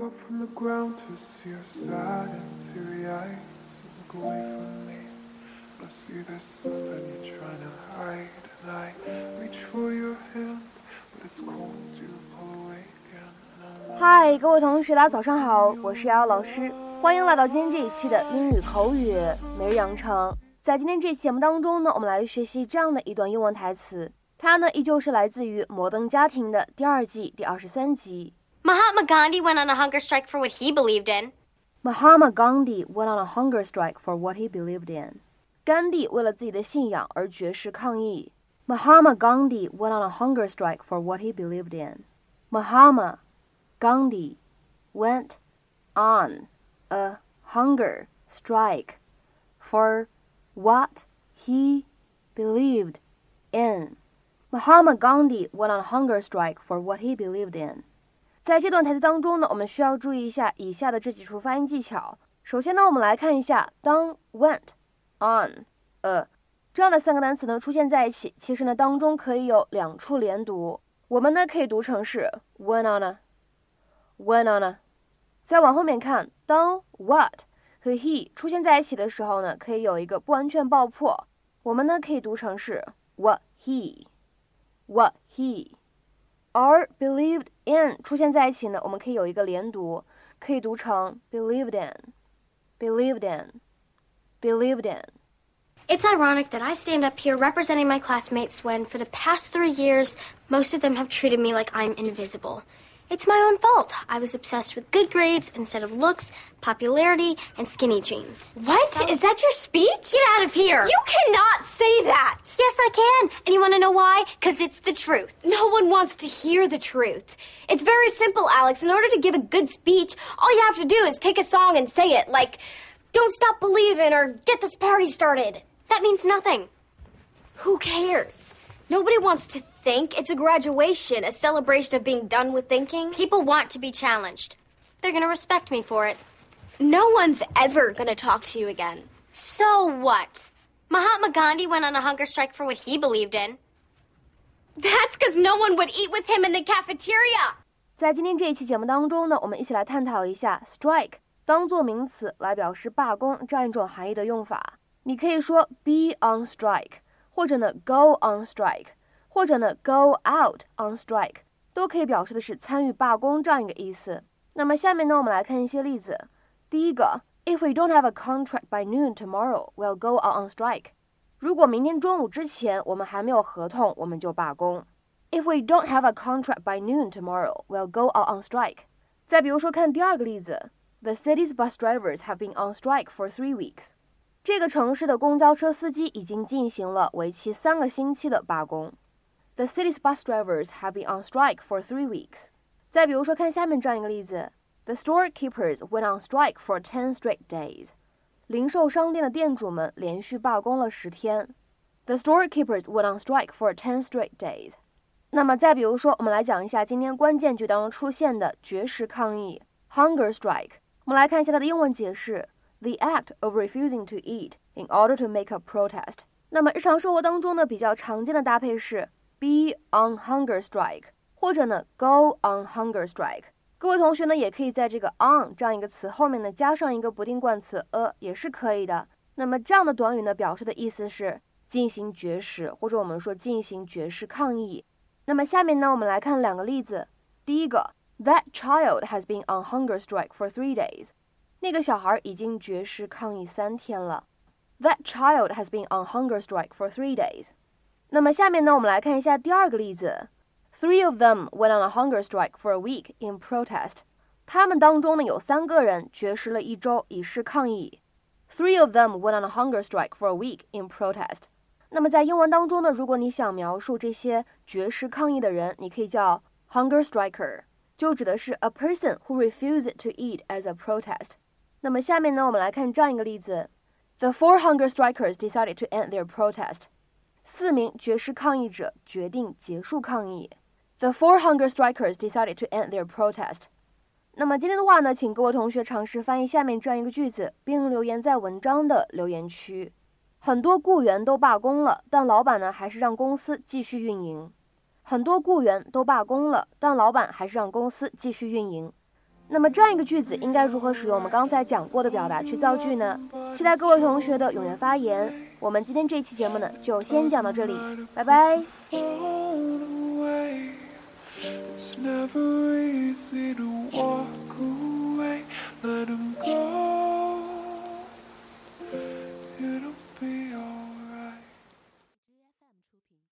Up from the ground to see your sad and teary eyes. Look away from me. I see there's something you're trying to hide. And I reach for your hand, but it's cold to pull away again. And I'm 嗨，各位同学，大家早上好，我是瑶瑶老师，欢迎来到今天这一期的英语口语每日养成。在今天这期节目当中呢，我们来学习这样的一段英文台词，它呢依旧是来自于《摩登家庭》的第二季第二十三集。Mahatma Gandhi went on a hunger strike for what he believed in. Mahatma Gandhi went on a hunger strike for what he believed in. 甘地为了自己的信仰而绝食抗议。Mahatma Gandhi went on a hunger strike for what he believed in. Mahatma Gandhi went on a hunger strike for what he believed in. Mahatma Gandhi went on a hunger strike for what he believed in. 在这段台词当中呢，我们需要注意一下以下的这几处发音技巧。首先呢，我们来看一下，当 went on a 这样的三个单词呢出现在一起，其实呢当中可以有两处连读。我们呢可以读成是 went on a went on a。再往后面看，当 what 和 he 出现在一起的时候呢，可以有一个不完全爆破。我们呢可以读成是 what he what he。而 believed in 出现在一起呢，我们可以有一个连读，可以读成 believed in，believed in，believed in。 It's ironic that I stand up here representing my classmates when, for the past three years, most of them have treated me like I'm invisible. It's my own fault. I was obsessed with good grades instead of looks, popularity, and skinny jeans. What? Is that your speech? Get out of here! You cannot say that. Yes, I can. And you want to know why? Because it's the truth. No one wants to hear the truth. It's very simple, Alex. In order to give a good speech, all you have to do is take a song and say it, like, Don't Stop Believing or Get This Party Started. That means nothing. Who cares? Nobody wants to think. It's a graduation, a celebration of being done with thinking. People want to be challenged. They're going to respect me for it. No one's ever gonna talk to you again. So what? Mahatma Gandhi went on a hunger strike for what he believed in. That's because no one would eat with him in the cafeteria. 在今天这一期节目当中呢，我们一起来探讨一下 strike 当做名词来表示罢工这样一种含义的用法。你可以说 be on strike，或者呢 go on strike，或者呢 go out on strike，都可以表示的是参与罢工这样一个意思。那么下面呢，我们来看一些例子。第一个 ，If we don't have a contract by noon tomorrow, we'll go out on strike。如果明天中午之前我们还没有合同，我们就罢工。If we don't have a contract by noon tomorrow, we'll go out on strike。再比如说，看第二个例子，The city's bus drivers have been on strike for three weeks。这个城市的公交车司机已经进行了为期三个星期的罢工。The city's bus drivers have been on strike for three weeks。再比如说，看下面这样一个例子 ：The storekeepers went on strike for ten straight days。零售商店的店主们连续罢工了十天。The storekeepers went on strike for ten straight days。那么再比如说，我们来讲一下今天关键句当中出现的绝食抗议 （hunger strike）。我们来看一下它的英文解释：the act of refusing to eat in order to make a protest。那么日常生活当中呢，比较常见的搭配是 be on hunger strike，或者呢 go on hunger strike。 各位同学呢，也可以在这个 on 这样一个词后面呢加上一个不定冠词 a，也是可以的。那么这样的短语呢，表示的意思是进行绝食，或者我们说进行绝食抗议。那么下面呢，我们来看两个例子。第一个，That child has been on hunger strike for three days。那个小孩已经绝食抗议三天了。That child has been on hunger strike for three days。那么下面呢，我们来看一下第二个例子。Three of them went on a hunger strike for a week in protest。他们当中呢有三个人绝食了一周以示抗议。Three of them went on a hunger strike for a week in protest。那么在英文当中呢，如果你想描述这些绝食抗议的人，你可以叫 hunger striker，就指的是 a person who refuses to eat as a protest。那么下面呢，我们来看这样一个例子：The four hunger strikers decided to end their protest。四名绝食抗议者决定结束抗议。 The four hunger strikers decided to end their protest。那么今天的话呢，请各位同学尝试翻译下面这样一个句子，并留言在文章的留言区。很多雇员都罢工了，但老板呢还是让公司继续运营。很多雇员都罢工了，但老板还是让公司继续运营。那么这样一个句子应该如何使用我们刚才讲过的表达去造句呢？期待各位同学的踊跃发言。我们今天这期节目呢，就先讲到这里，拜拜。never easy to